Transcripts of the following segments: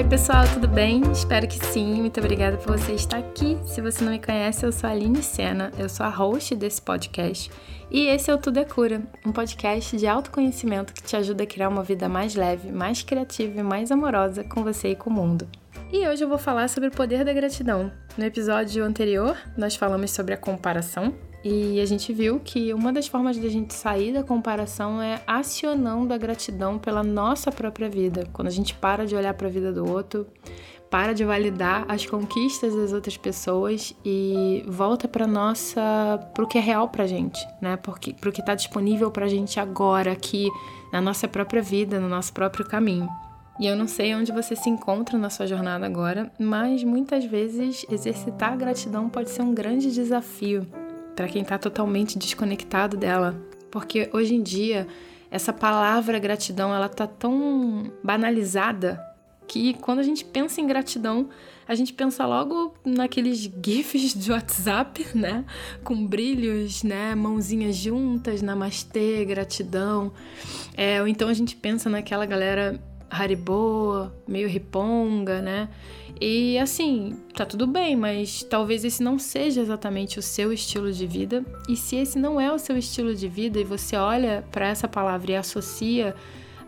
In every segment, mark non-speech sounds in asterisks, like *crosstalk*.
Oi, pessoal, tudo bem? Espero que sim. Muito obrigada por você estar aqui. Se você não me conhece, eu sou a Aline Sena, eu sou a host desse podcast. E esse é o Tudo é Cura, um podcast de autoconhecimento que te ajuda a criar uma vida mais leve, mais criativa e mais amorosa com você e com o mundo. E hoje eu vou falar sobre o poder da gratidão. No episódio anterior, nós falamos sobre a comparação, e a gente viu que uma das formas de a gente sair da comparação é acionando a gratidão pela nossa própria vida. Quando a gente para de olhar para a vida do outro, para de validar as conquistas das outras pessoas e volta para nossa, pro que é real pra gente, né? Porque pro que tá disponível pra gente agora aqui na nossa própria vida, no nosso próprio caminho. E eu não sei onde você se encontra na sua jornada agora, mas muitas vezes exercitar a gratidão pode ser um grande desafio para quem está totalmente desconectado dela. Porque hoje em dia, essa palavra gratidão, ela tá tão banalizada que quando a gente pensa em gratidão, a gente pensa logo naqueles gifs de WhatsApp, *laughs* né? Com brilhos, né? Mãozinhas juntas, namastê, gratidão. É, ou então a gente pensa naquela galera Haribo, meio riponga, né? E assim, tá tudo bem, mas talvez esse não seja exatamente o seu estilo de vida. E se esse não é o seu estilo de vida e você olha para essa palavra e associa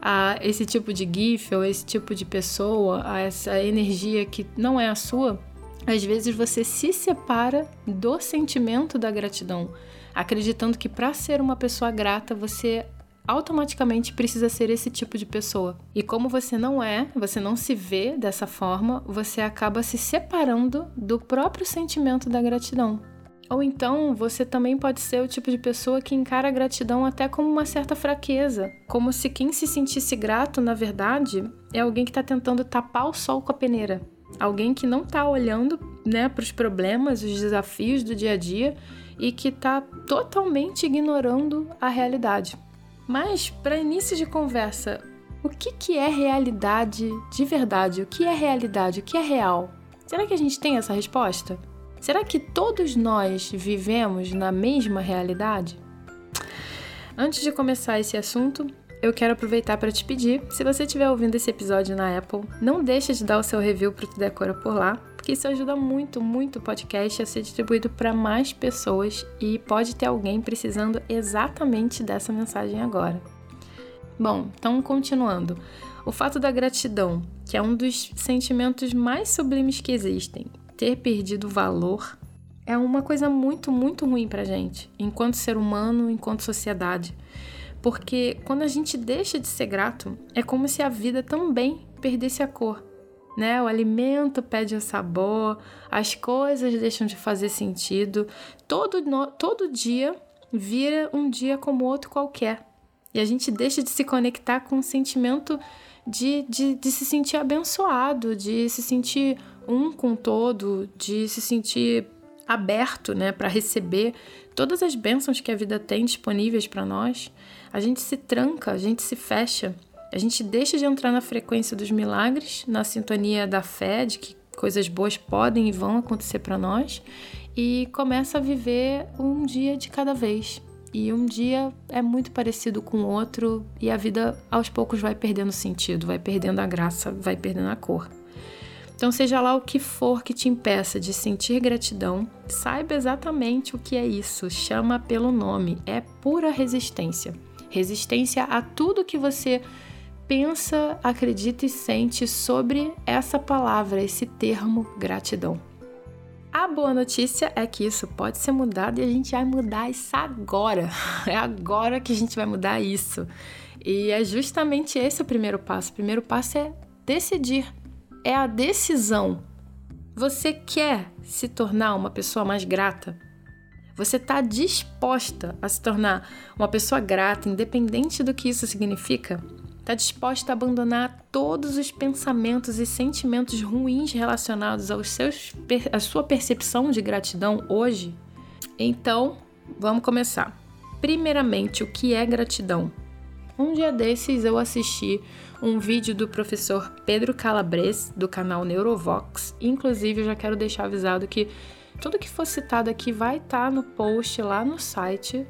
a esse tipo de gif ou esse tipo de pessoa, a essa energia que não é a sua, às vezes você se separa do sentimento da gratidão, acreditando que para ser uma pessoa grata você automaticamente precisa ser esse tipo de pessoa. E como você não é, você não se vê dessa forma, você acaba se separando do próprio sentimento da gratidão. Ou então você também pode ser o tipo de pessoa que encara a gratidão até como uma certa fraqueza, como se quem se sentisse grato, na verdade, é alguém que está tentando tapar o sol com a peneira. Alguém que não está olhando né, para os problemas, os desafios do dia a dia e que está totalmente ignorando a realidade. Mas, para início de conversa, o que, que é realidade de verdade? O que é realidade? O que é real? Será que a gente tem essa resposta? Será que todos nós vivemos na mesma realidade? Antes de começar esse assunto, eu quero aproveitar para te pedir, se você estiver ouvindo esse episódio na Apple, não deixe de dar o seu review para o Decora por lá, porque isso ajuda muito, muito o podcast a ser distribuído para mais pessoas e pode ter alguém precisando exatamente dessa mensagem agora. Bom, então continuando. O fato da gratidão, que é um dos sentimentos mais sublimes que existem, ter perdido valor, é uma coisa muito, muito ruim pra gente, enquanto ser humano, enquanto sociedade. Porque quando a gente deixa de ser grato, é como se a vida também perdesse a cor né? O alimento perde o sabor, as coisas deixam de fazer sentido. Todo, todo dia vira um dia como outro qualquer. E a gente deixa de se conectar com o sentimento de, de, de se sentir abençoado, de se sentir um com todo, de se sentir aberto né, para receber todas as bênçãos que a vida tem disponíveis para nós. A gente se tranca, a gente se fecha a gente deixa de entrar na frequência dos milagres, na sintonia da fé, de que coisas boas podem e vão acontecer para nós, e começa a viver um dia de cada vez. E um dia é muito parecido com o outro, e a vida aos poucos vai perdendo sentido, vai perdendo a graça, vai perdendo a cor. Então, seja lá o que for que te impeça de sentir gratidão, saiba exatamente o que é isso. Chama pelo nome, é pura resistência. Resistência a tudo que você pensa, acredita e sente sobre essa palavra, esse termo gratidão. A boa notícia é que isso pode ser mudado e a gente vai mudar isso agora. *laughs* É agora que a gente vai mudar isso. E é justamente esse o primeiro passo. O primeiro passo é decidir, é a decisão. Você quer se tornar uma pessoa mais grata? Você está disposta a se tornar uma pessoa grata, independente do que isso significa? Está disposta a abandonar todos os pensamentos e sentimentos ruins relacionados aos seus, à sua percepção de gratidão hoje? Então, vamos começar. Primeiramente, o que é gratidão? Um dia desses eu assisti um vídeo do professor Pedro Calabres, do canal Neurovox. Inclusive, eu já quero deixar avisado que tudo que for citado aqui vai estar tá no post lá no site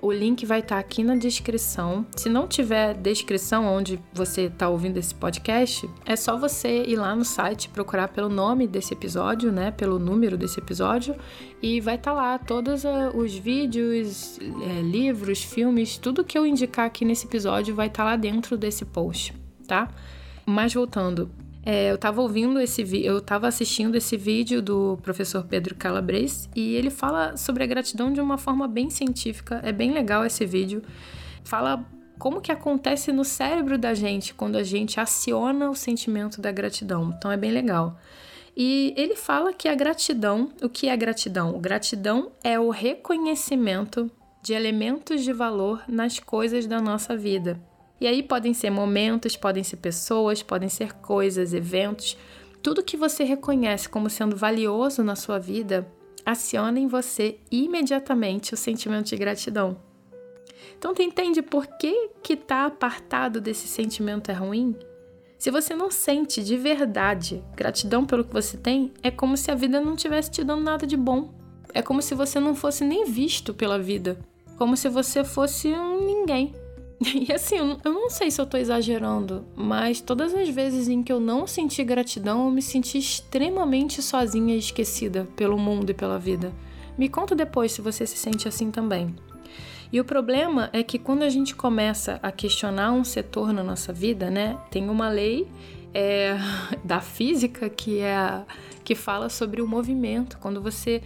O link vai estar aqui na descrição. Se não tiver descrição onde você está ouvindo esse podcast, é só você ir lá no site procurar pelo nome desse episódio, né? Pelo número desse episódio e vai estar lá todos ah, os vídeos, é, livros, filmes, tudo que eu indicar aqui nesse episódio vai estar lá dentro desse post, tá? Mas voltando, é, eu estava ouvindo esse eu estava assistindo esse vídeo do professor Pedro Calabres e ele fala sobre a gratidão de uma forma bem científica. É bem legal esse vídeo. Fala como que acontece no cérebro da gente quando a gente aciona o sentimento da gratidão. Então é bem legal. E ele fala que a gratidão, o que é gratidão? Gratidão é o reconhecimento de elementos de valor nas coisas da nossa vida. E aí podem ser momentos, podem ser pessoas, podem ser coisas, eventos, tudo que você reconhece como sendo valioso na sua vida, aciona em você imediatamente o sentimento de gratidão. Então, tu entende por que que tá apartado desse sentimento é ruim? Se você não sente de verdade gratidão pelo que você tem, é como se a vida não tivesse te dando nada de bom. É como se você não fosse nem visto pela vida, como se você fosse um ninguém. *laughs* E assim, eu não sei se eu tô exagerando, mas todas as vezes em que eu não senti gratidão, eu me senti extremamente sozinha e esquecida pelo mundo e pela vida. Me conta depois se você se sente assim também. E o problema é que quando a gente começa a questionar um setor na nossa vida, né, tem uma lei é, *laughs* da física que é que fala sobre o movimento. Quando você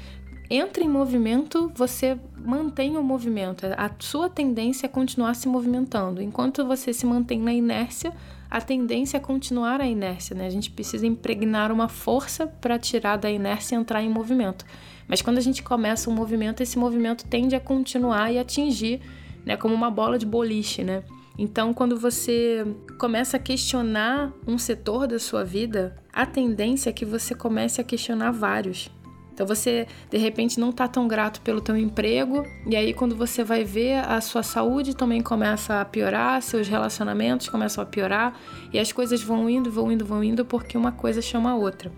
entra em movimento, você mantém o movimento. A sua tendência é continuar se movimentando. Enquanto você se mantém na inércia, a tendência é continuar a inércia, né? A gente precisa impregnar uma força para tirar da inércia e entrar em movimento. Mas quando a gente começa um movimento, esse movimento tende a continuar e atingir, né, como uma bola de boliche, né? Então, quando você começa a questionar um setor da sua vida, a tendência é que você comece a questionar vários. Então você de repente não está tão grato pelo teu emprego e aí quando você vai ver a sua saúde também começa a piorar, seus relacionamentos começam a piorar e as coisas vão indo, vão indo, vão indo porque uma coisa chama a outra.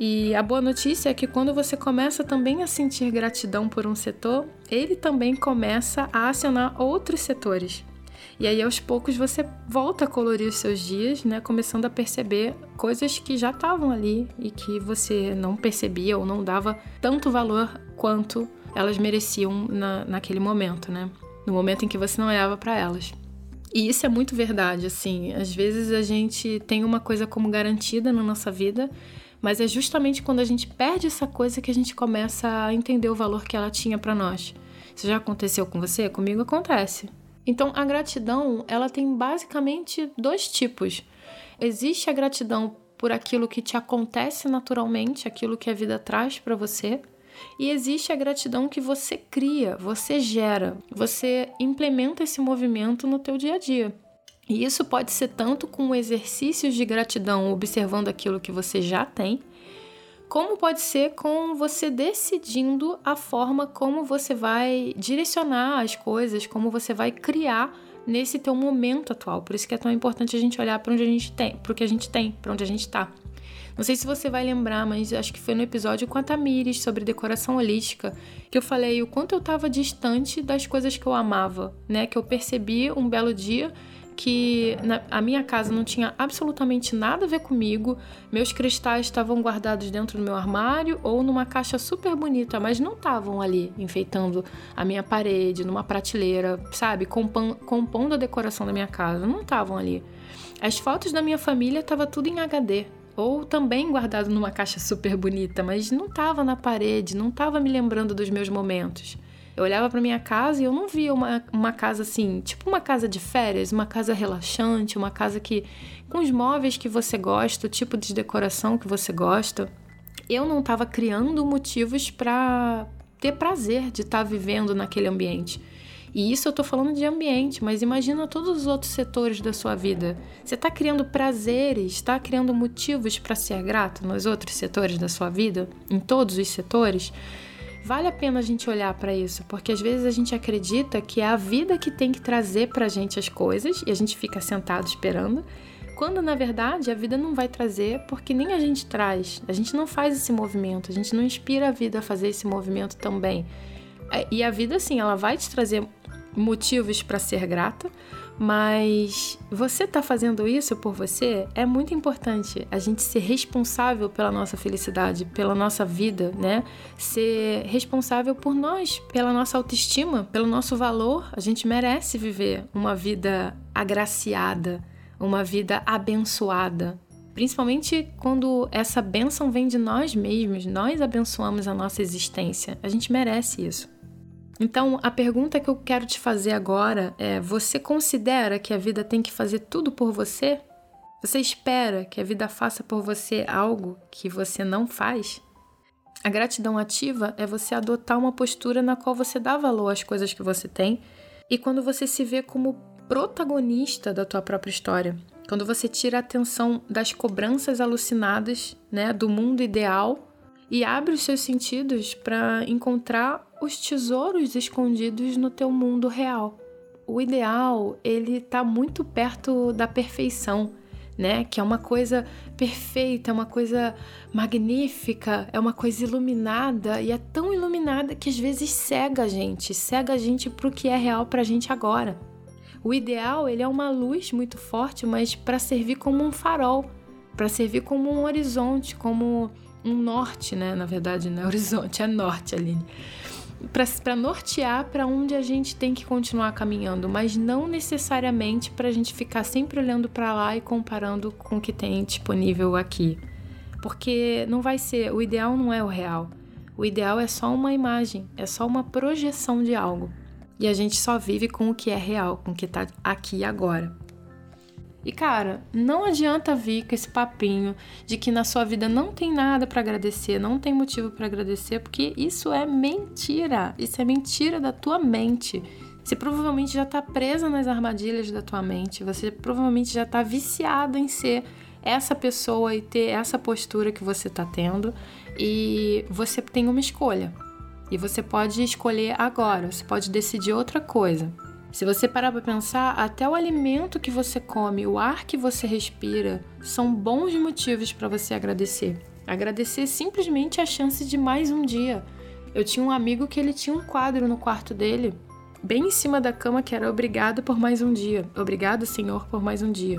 E a boa notícia é que quando você começa também a sentir gratidão por um setor, ele também começa a acionar outros setores. E aí aos poucos você volta a colorir os seus dias, né, começando a perceber coisas que já estavam ali e que você não percebia ou não dava tanto valor quanto elas mereciam na, naquele momento, né? No momento em que você não olhava para elas. E isso é muito verdade, assim. Às vezes a gente tem uma coisa como garantida na nossa vida, mas é justamente quando a gente perde essa coisa que a gente começa a entender o valor que ela tinha para nós. Isso já aconteceu com você? Comigo acontece. Então, a gratidão, ela tem basicamente dois tipos. Existe a gratidão por aquilo que te acontece naturalmente, aquilo que a vida traz para você, e existe a gratidão que você cria, você gera, você implementa esse movimento no teu dia a dia. E isso pode ser tanto com exercícios de gratidão, observando aquilo que você já tem, como pode ser com você decidindo a forma como você vai direcionar as coisas, como você vai criar nesse teu momento atual. Por isso que é tão importante a gente olhar para onde a gente tem, para o que a gente tem, para onde a gente está. Não sei se você vai lembrar, mas acho que foi no episódio com a Tamires sobre decoração holística que eu falei o quanto eu estava distante das coisas que eu amava, né? Que eu percebi um belo dia que na, a minha casa não tinha absolutamente nada a ver comigo. Meus cristais estavam guardados dentro do meu armário ou numa caixa super bonita, mas não estavam ali enfeitando a minha parede, numa prateleira, sabe? compondo a decoração da minha casa. Não estavam ali. As fotos da minha família estavam tudo em HD. Ou também guardado numa caixa super bonita, mas não estava na parede, não estava me lembrando dos meus momentos. Eu olhava para minha casa e eu não via uma, uma casa assim, tipo uma casa de férias, uma casa relaxante, uma casa que com os móveis que você gosta, o tipo de decoração que você gosta. Eu não estava criando motivos para ter prazer de estar tá vivendo naquele ambiente. E isso eu estou falando de ambiente, mas imagina todos os outros setores da sua vida. Você está criando prazeres, está criando motivos para ser grato nos outros setores da sua vida, em todos os setores. Vale a pena a gente olhar para isso, porque às vezes a gente acredita que é a vida que tem que trazer para a gente as coisas e a gente fica sentado esperando, quando na verdade a vida não vai trazer porque nem a gente traz, a gente não faz esse movimento, a gente não inspira a vida a fazer esse movimento também. É, e a vida, assim, ela vai te trazer motivos para ser grata, mas você tá fazendo isso por você é muito importante. A gente ser responsável pela nossa felicidade, pela nossa vida, né? Ser responsável por nós, pela nossa autoestima, pelo nosso valor. A gente merece viver uma vida agraciada, uma vida abençoada. Principalmente quando essa bênção vem de nós mesmos, nós abençoamos a nossa existência. A gente merece isso. Então, a pergunta que eu quero te fazer agora é: você considera que a vida tem que fazer tudo por você? Você espera que a vida faça por você algo que você não faz? A gratidão ativa é você adotar uma postura na qual você dá valor às coisas que você tem e quando você se vê como protagonista da tua própria história. Quando você tira a atenção das cobranças alucinadas, né, do mundo ideal e abre os seus sentidos para encontrar os tesouros escondidos no teu mundo real. O ideal, ele tá muito perto da perfeição, né? Que é uma coisa perfeita, é uma coisa magnífica, é uma coisa iluminada e é tão iluminada que às vezes cega a gente, cega a gente pro que é real pra gente agora. O ideal, ele é uma luz muito forte, mas para servir como um farol, para servir como um horizonte, como um norte, né? Na verdade, não é *laughs* horizonte, é norte, Aline para nortear para onde a gente tem que continuar caminhando, mas não necessariamente para a gente ficar sempre olhando para lá e comparando com o que tem disponível aqui. Porque não vai ser, o ideal não é o real. O ideal é só uma imagem, é só uma projeção de algo. E a gente só vive com o que é real, com o que está aqui agora. E cara, não adianta vir com esse papinho de que na sua vida não tem nada para agradecer, não tem motivo para agradecer, porque isso é mentira. Isso é mentira da tua mente. Você provavelmente já tá presa nas armadilhas da tua mente, você provavelmente já tá viciada em ser essa pessoa e ter essa postura que você tá tendo, e você tem uma escolha. E você pode escolher agora, você pode decidir outra coisa. Se você parar para pensar, até o alimento que você come, o ar que você respira, são bons motivos para você agradecer. Agradecer simplesmente a chance de mais um dia. Eu tinha um amigo que ele tinha um quadro no quarto dele, bem em cima da cama, que era obrigado por mais um dia. Obrigado, Senhor, por mais um dia.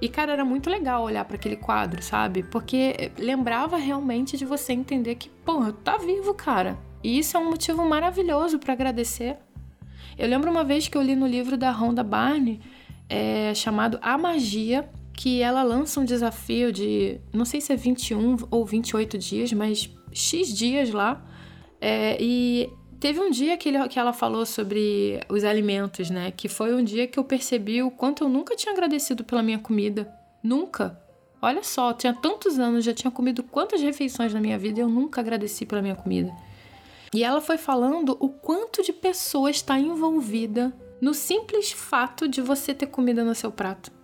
E cara, era muito legal olhar para aquele quadro, sabe? Porque lembrava realmente de você entender que, porra, tá vivo, cara. E isso é um motivo maravilhoso para agradecer. Eu lembro uma vez que eu li no livro da Rhonda Barney, é, chamado A Magia, que ela lança um desafio de, não sei se é 21 ou 28 dias, mas X dias lá. É, e teve um dia que, ele, que ela falou sobre os alimentos, né? Que foi um dia que eu percebi o quanto eu nunca tinha agradecido pela minha comida. Nunca. Olha só, tinha tantos anos, já tinha comido quantas refeições na minha vida e eu nunca agradeci pela minha comida. E ela foi falando o quanto de pessoa está envolvida no simples fato de você ter comida no seu prato.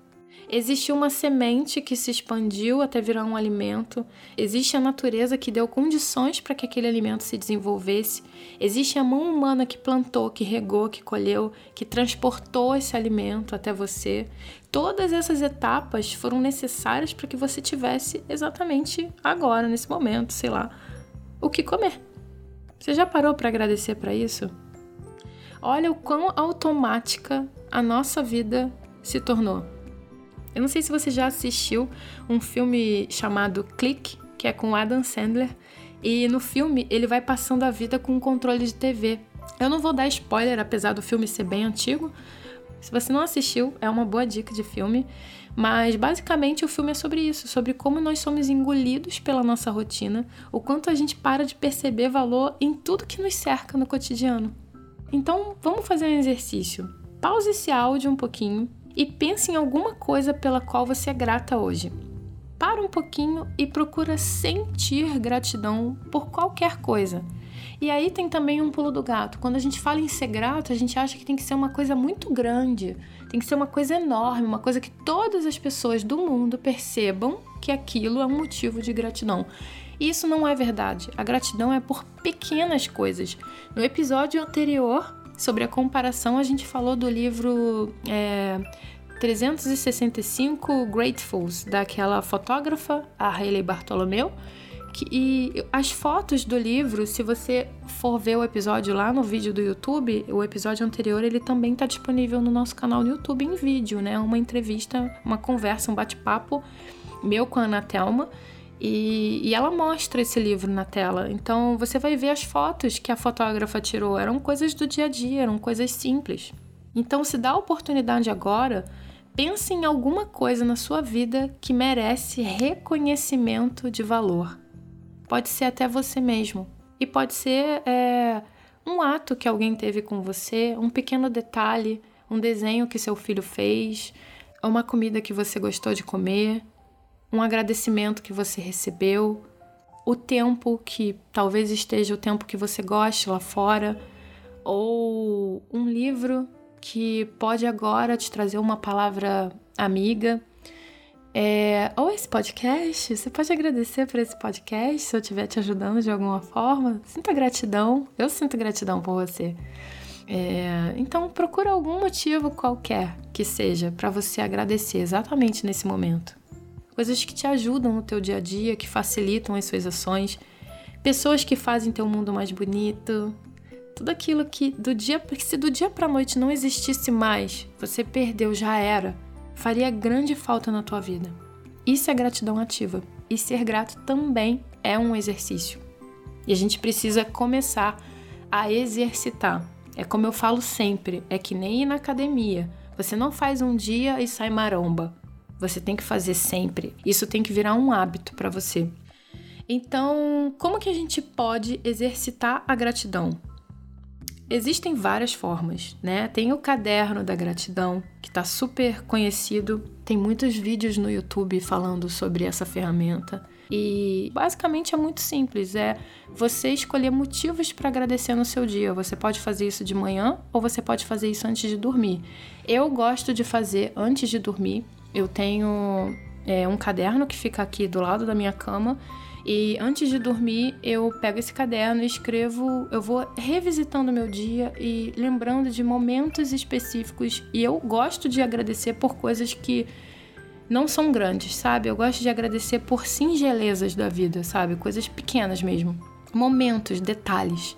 Existe uma semente que se expandiu até virar um alimento, existe a natureza que deu condições para que aquele alimento se desenvolvesse, existe a mão humana que plantou, que regou, que colheu, que transportou esse alimento até você. Todas essas etapas foram necessárias para que você tivesse exatamente agora, nesse momento, sei lá, o que comer. Você já parou para agradecer para isso? Olha o quão automática a nossa vida se tornou. Eu não sei se você já assistiu um filme chamado Click, que é com Adam Sandler, e no filme ele vai passando a vida com um controle de TV. Eu não vou dar spoiler, apesar do filme ser bem antigo. Se você não assistiu, é uma boa dica de filme. Mas basicamente o filme é sobre isso, sobre como nós somos engolidos pela nossa rotina, o quanto a gente para de perceber valor em tudo que nos cerca no cotidiano. Então, vamos fazer um exercício. Pause esse áudio um pouquinho e pense em alguma coisa pela qual você é grata hoje. Para um pouquinho e procura sentir gratidão por qualquer coisa. E aí tem também um pulo do gato. Quando a gente fala em ser grato, a gente acha que tem que ser uma coisa muito grande, tem que ser uma coisa enorme, uma coisa que todas as pessoas do mundo percebam que aquilo é um motivo de gratidão. E isso não é verdade. A gratidão é por pequenas coisas. No episódio anterior, sobre a comparação, a gente falou do livro é, 365 Gratefuls, daquela fotógrafa, a Hayley Bartolomeu e as fotos do livro, se você for ver o episódio lá no vídeo do YouTube, o episódio anterior ele também está disponível no nosso canal no YouTube em vídeo, né? Uma entrevista, uma conversa, um bate-papo meu com a Ana Thelma. E, e, ela mostra esse livro na tela. Então você vai ver as fotos que a fotógrafa tirou. Eram coisas do dia a dia, eram coisas simples. Então, se dá a oportunidade agora, pense em alguma coisa na sua vida que merece reconhecimento de valor. Pode ser até você mesmo. E pode ser é, um ato que alguém teve com você, um pequeno detalhe, um desenho que seu filho fez, uma comida que você gostou de comer, um agradecimento que você recebeu, o tempo que talvez esteja o tempo que você goste lá fora, ou um livro que pode agora te trazer uma palavra amiga é, ou esse podcast, você pode agradecer por esse podcast se eu estiver te ajudando de alguma forma. Sinta gratidão, eu sinto gratidão por você. É, então procura algum motivo qualquer que seja para você agradecer exatamente nesse momento. Coisas que te ajudam no teu dia a dia, que facilitam as suas ações, pessoas que fazem teu mundo mais bonito, tudo aquilo que do dia, se do dia para noite não existisse mais, você perdeu, já era faria grande falta na tua vida. Isso é gratidão ativa. E ser grato também é um exercício. E a gente precisa começar a exercitar. É como eu falo sempre, é que nem ir na academia. Você não faz um dia e sai maromba. Você tem que fazer sempre. Isso tem que virar um hábito para você. Então, como que a gente pode exercitar a gratidão? Existem várias formas, né? Tem o caderno da gratidão, que está super conhecido. Tem muitos vídeos no YouTube falando sobre essa ferramenta. E basicamente é muito simples, é você escolher motivos para agradecer no seu dia. Você pode fazer isso de manhã ou você pode fazer isso antes de dormir. Eu gosto de fazer antes de dormir. Eu tenho é, um caderno que fica aqui do lado da minha cama e antes de dormir, eu pego esse caderno e escrevo, eu vou revisitando meu dia e lembrando de momentos específicos. E eu gosto de agradecer por coisas que não são grandes, sabe? Eu gosto de agradecer por singelezas da vida, sabe? Coisas pequenas mesmo. Momentos, detalhes.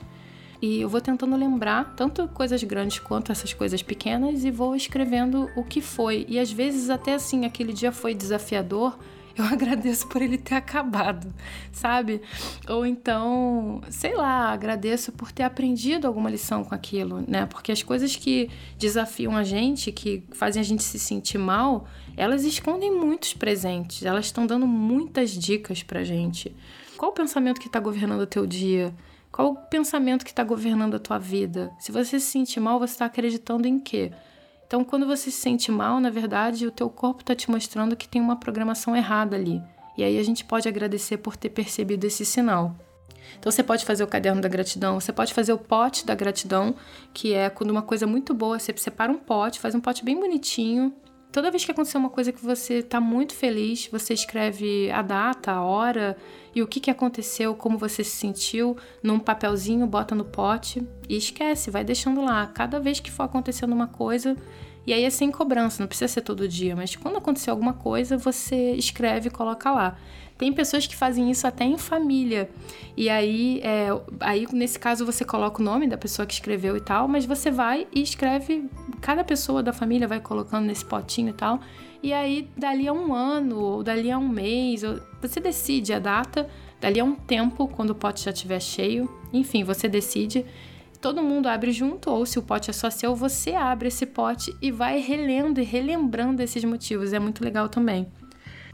E eu vou tentando lembrar tanto coisas grandes quanto essas coisas pequenas e vou escrevendo o que foi. E às vezes até assim, aquele dia foi desafiador, *laughs* eu agradeço por ele ter acabado, sabe? Ou então, sei lá, agradeço por ter aprendido alguma lição com aquilo, né? Porque as coisas que desafiam a gente, que fazem a gente se sentir mal, elas escondem muitos presentes, elas estão dando muitas dicas pra gente. Qual o pensamento que está governando o teu dia? Qual o pensamento que está governando a tua vida? Se você se sentir mal, você está acreditando em quê? Então, quando você se sente mal, na verdade, o teu corpo está te mostrando que tem uma programação errada ali. E aí a gente pode agradecer por ter percebido esse sinal. Então você pode fazer o caderno da gratidão, você pode fazer o pote da gratidão, que é quando uma coisa muito boa, você separa um pote, faz um pote bem bonitinho. Toda vez que acontecer uma coisa que você está muito feliz, você escreve a data, a hora e o que, que aconteceu, como você se sentiu, num papelzinho, bota no pote e esquece, vai deixando lá. Cada vez que for acontecendo uma coisa, e aí é sem cobrança, não precisa ser todo dia, mas quando acontecer alguma coisa, você escreve e coloca lá. Tem pessoas que fazem isso até em família. E aí, é, aí, nesse caso, você coloca o nome da pessoa que escreveu e tal, mas você vai e escreve. Cada pessoa da família vai colocando nesse potinho e tal. E aí, dali a um ano, ou dali a um mês, você decide a data, dali a um tempo, quando o pote já estiver cheio. Enfim, você decide. Todo mundo abre junto, ou se o pote é só seu, você abre esse pote e vai relendo e relembrando esses motivos. É muito legal também.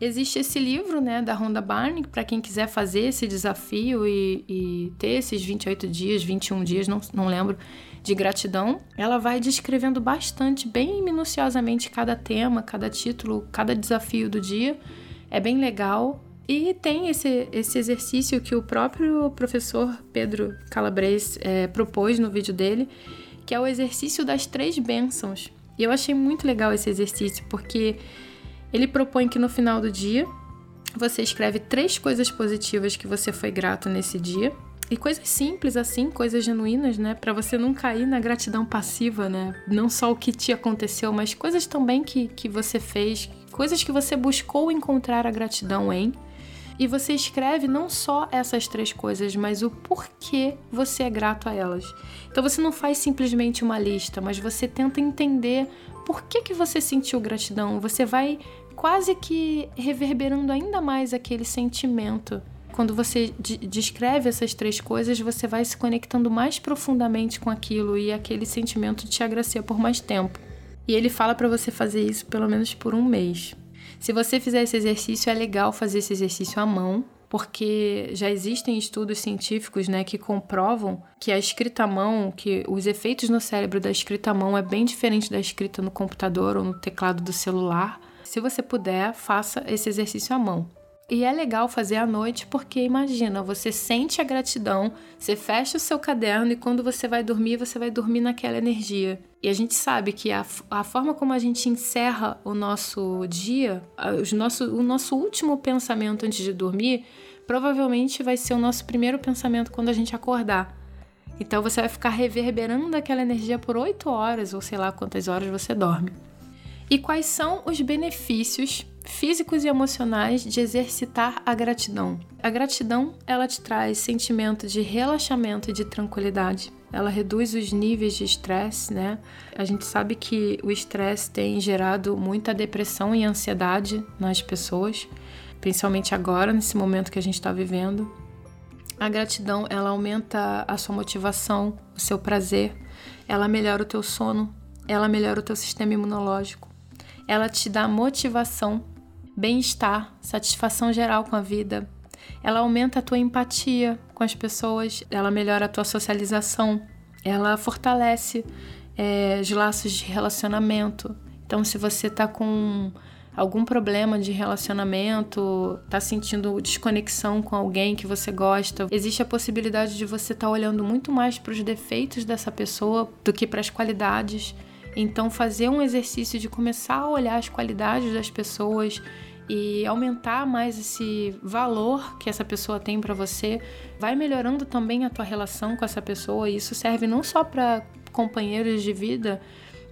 Existe esse livro, né, da Rhonda Barney, para quem quiser fazer esse desafio e, e, ter esses 28 dias, 21 dias, não, não lembro, de gratidão. Ela vai descrevendo bastante, bem minuciosamente, cada tema, cada título, cada desafio do dia. É bem legal. E tem esse, esse exercício que o próprio professor Pedro Calabres é, propôs no vídeo dele, que é o exercício das três bênçãos. E eu achei muito legal esse exercício, porque ele propõe que no final do dia você escreve três coisas positivas que você foi grato nesse dia. E coisas simples assim, coisas genuínas, né? Para você não cair na gratidão passiva, né? Não só o que te aconteceu, mas coisas também que, que você fez, coisas que você buscou encontrar a gratidão em. E você escreve não só essas três coisas, mas o porquê você é grato a elas. Então você não faz simplesmente uma lista, mas você tenta entender por que, que você sentiu gratidão. Você vai quase que reverberando ainda mais aquele sentimento. Quando você descreve essas três coisas, você vai se conectando mais profundamente com aquilo e aquele sentimento te agracia por mais tempo. E ele fala para você fazer isso pelo menos por um mês. Se você fizer esse exercício, é legal fazer esse exercício à mão, porque já existem estudos científicos né, que comprovam que a escrita à mão, que os efeitos no cérebro da escrita à mão é bem diferente da escrita no computador ou no teclado do celular. Se você puder, faça esse exercício à mão. E é legal fazer à noite porque imagina, você sente a gratidão, você fecha o seu caderno e quando você vai dormir, você vai dormir naquela energia. E a gente sabe que a, a forma como a gente encerra o nosso dia, nosso, o nosso último pensamento antes de dormir, provavelmente vai ser o nosso primeiro pensamento quando a gente acordar. Então você vai ficar reverberando aquela energia por 8 horas, ou sei lá quantas horas você dorme. E quais são os benefícios físicos e emocionais de exercitar a gratidão? A gratidão, ela te traz sentimento de relaxamento e de tranquilidade. Ela reduz os níveis de estresse, né? A gente sabe que o estresse tem gerado muita depressão e ansiedade nas pessoas, principalmente agora, nesse momento que a gente está vivendo. A gratidão, ela aumenta a sua motivação, o seu prazer, ela melhora o teu sono, ela melhora o teu sistema imunológico, ela te dá motivação, bem-estar, satisfação geral com a vida. Ela aumenta a tua empatia com as pessoas, ela melhora a tua socialização, ela fortalece é, os laços de relacionamento. Então, se você está com algum problema de relacionamento, está sentindo desconexão com alguém que você gosta, existe a possibilidade de você estar tá olhando muito mais para os defeitos dessa pessoa do que para as qualidades. Então, fazer um exercício de começar a olhar as qualidades das pessoas e aumentar mais esse valor que essa pessoa tem para você, vai melhorando também a tua relação com essa pessoa. E isso serve não só para companheiros de vida,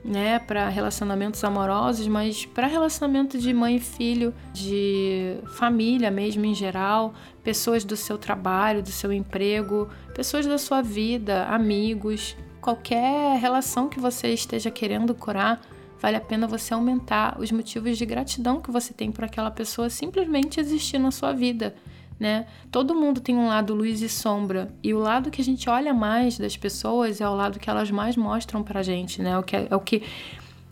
né, para relacionamentos amorosos, mas para relacionamento de mãe e filho, de família mesmo em geral, pessoas do seu trabalho, do seu emprego, pessoas da sua vida, amigos, qualquer relação que você esteja querendo curar, vale a pena você aumentar os motivos de gratidão que você tem por aquela pessoa simplesmente existir na sua vida. Né? Todo mundo tem um lado luz e sombra, e o lado que a gente olha mais das pessoas é o lado que elas mais mostram pra gente, né? O que é, é o que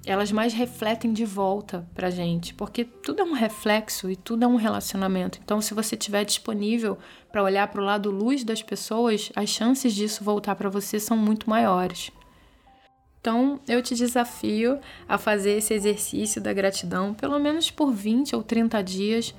elas mais refletem de volta pra gente, porque tudo é um reflexo e tudo é um relacionamento. Então, se você estiver disponível para olhar para o lado luz das pessoas, as chances disso voltar para você são muito maiores. Então, eu te desafio a fazer esse exercício da gratidão pelo menos por 20 ou 30 dias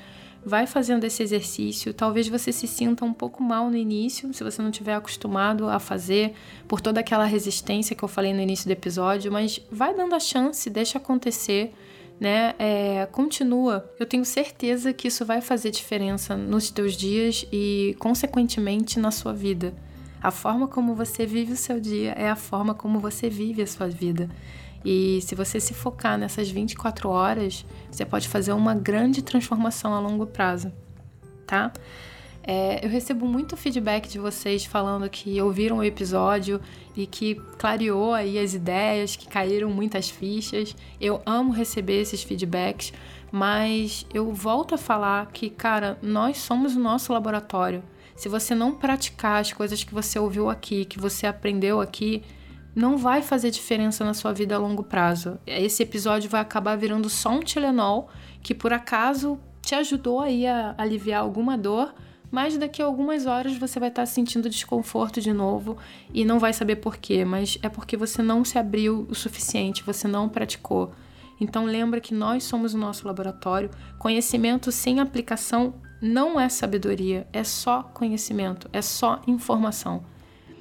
vai fazendo esse exercício. Talvez você se sinta um pouco mal no início, se você não tiver acostumado a fazer, por toda aquela resistência que eu falei no início do episódio, mas vai dando a chance, deixa acontecer. Né? É, continua. Eu tenho certeza que isso vai fazer diferença nos teus dias e, consequentemente, na sua vida. A forma como você vive o seu dia é a forma como você vive a sua vida. E se você se focar nessas 24 horas, você pode fazer uma grande transformação a longo prazo, tá? É, eu recebo muito feedback de vocês falando que ouviram o episódio e que clareou aí as ideias, que caíram muitas fichas. Eu amo receber esses feedbacks, mas eu volto a falar que, cara, nós somos o nosso laboratório. Se você não praticar as coisas que você ouviu aqui, que você aprendeu aqui, não vai fazer diferença na sua vida a longo prazo. Esse episódio vai acabar virando só um Tilenol que por acaso te ajudou aí a aliviar alguma dor, mas daqui a algumas horas você vai estar sentindo desconforto de novo e não vai saber por quê, mas é porque você não se abriu o suficiente, você não praticou. Então lembra que nós somos o nosso laboratório. Conhecimento sem aplicação não é sabedoria, é só conhecimento, é só informação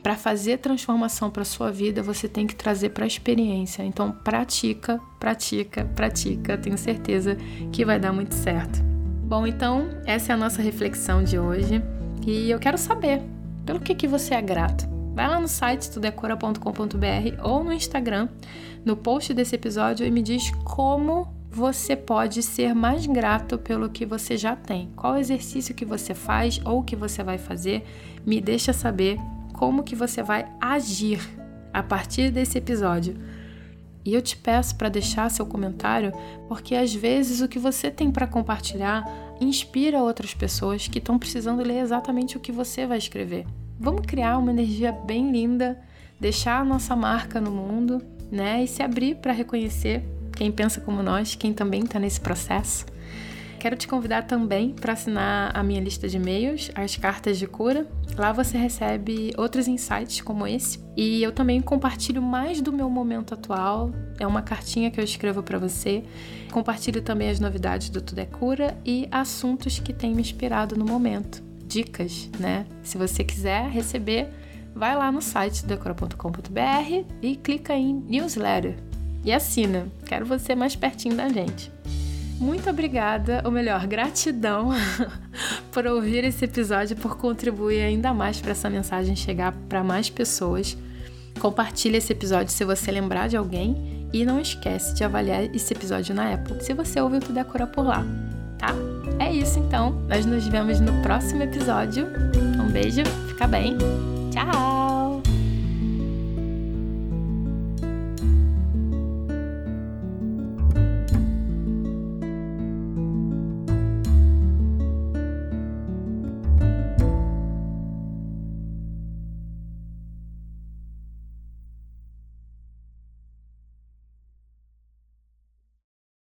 para fazer transformação para sua vida, você tem que trazer para a experiência. Então, pratica, pratica, pratica. Tenho certeza que vai dar muito certo. Bom, então, essa é a nossa reflexão de hoje. E eu quero saber, pelo que, que você é grato? Vai lá no site tudecora.com.br ou no Instagram, no post desse episódio, e me diz como você pode ser mais grato pelo que você já tem? Qual exercício que você faz ou que você vai fazer? Me deixa saber como que você vai agir a partir desse episódio. E eu te peço para deixar seu comentário, porque às vezes o que você tem para compartilhar inspira outras pessoas que estão precisando ler exatamente o que você vai escrever. Vamos criar uma energia bem linda, deixar a nossa marca no mundo, né? E se abrir para reconhecer quem pensa como nós, quem também está nesse processo. Quero te convidar também para assinar a minha lista de e-mails, as cartas de cura. Lá você recebe outros insights como esse. E eu também compartilho mais do meu momento atual. É uma cartinha que eu escrevo para você. Compartilho também as novidades do Tudo é Cura e assuntos que têm me inspirado no momento. Dicas, né? Se você quiser receber, vai lá no site decora.com.br e clica em newsletter e assina. Quero você mais pertinho da gente. Muito obrigada, ou melhor, gratidão *laughs* por ouvir esse episódio, por contribuir ainda mais para essa mensagem chegar para mais pessoas. Compartilhe esse episódio se você lembrar de alguém e não esquece de avaliar esse episódio na Apple, se você ouviu tudo a cura por lá, tá? É isso então, nós nos vemos no próximo episódio. Um beijo, fica bem. Tchau!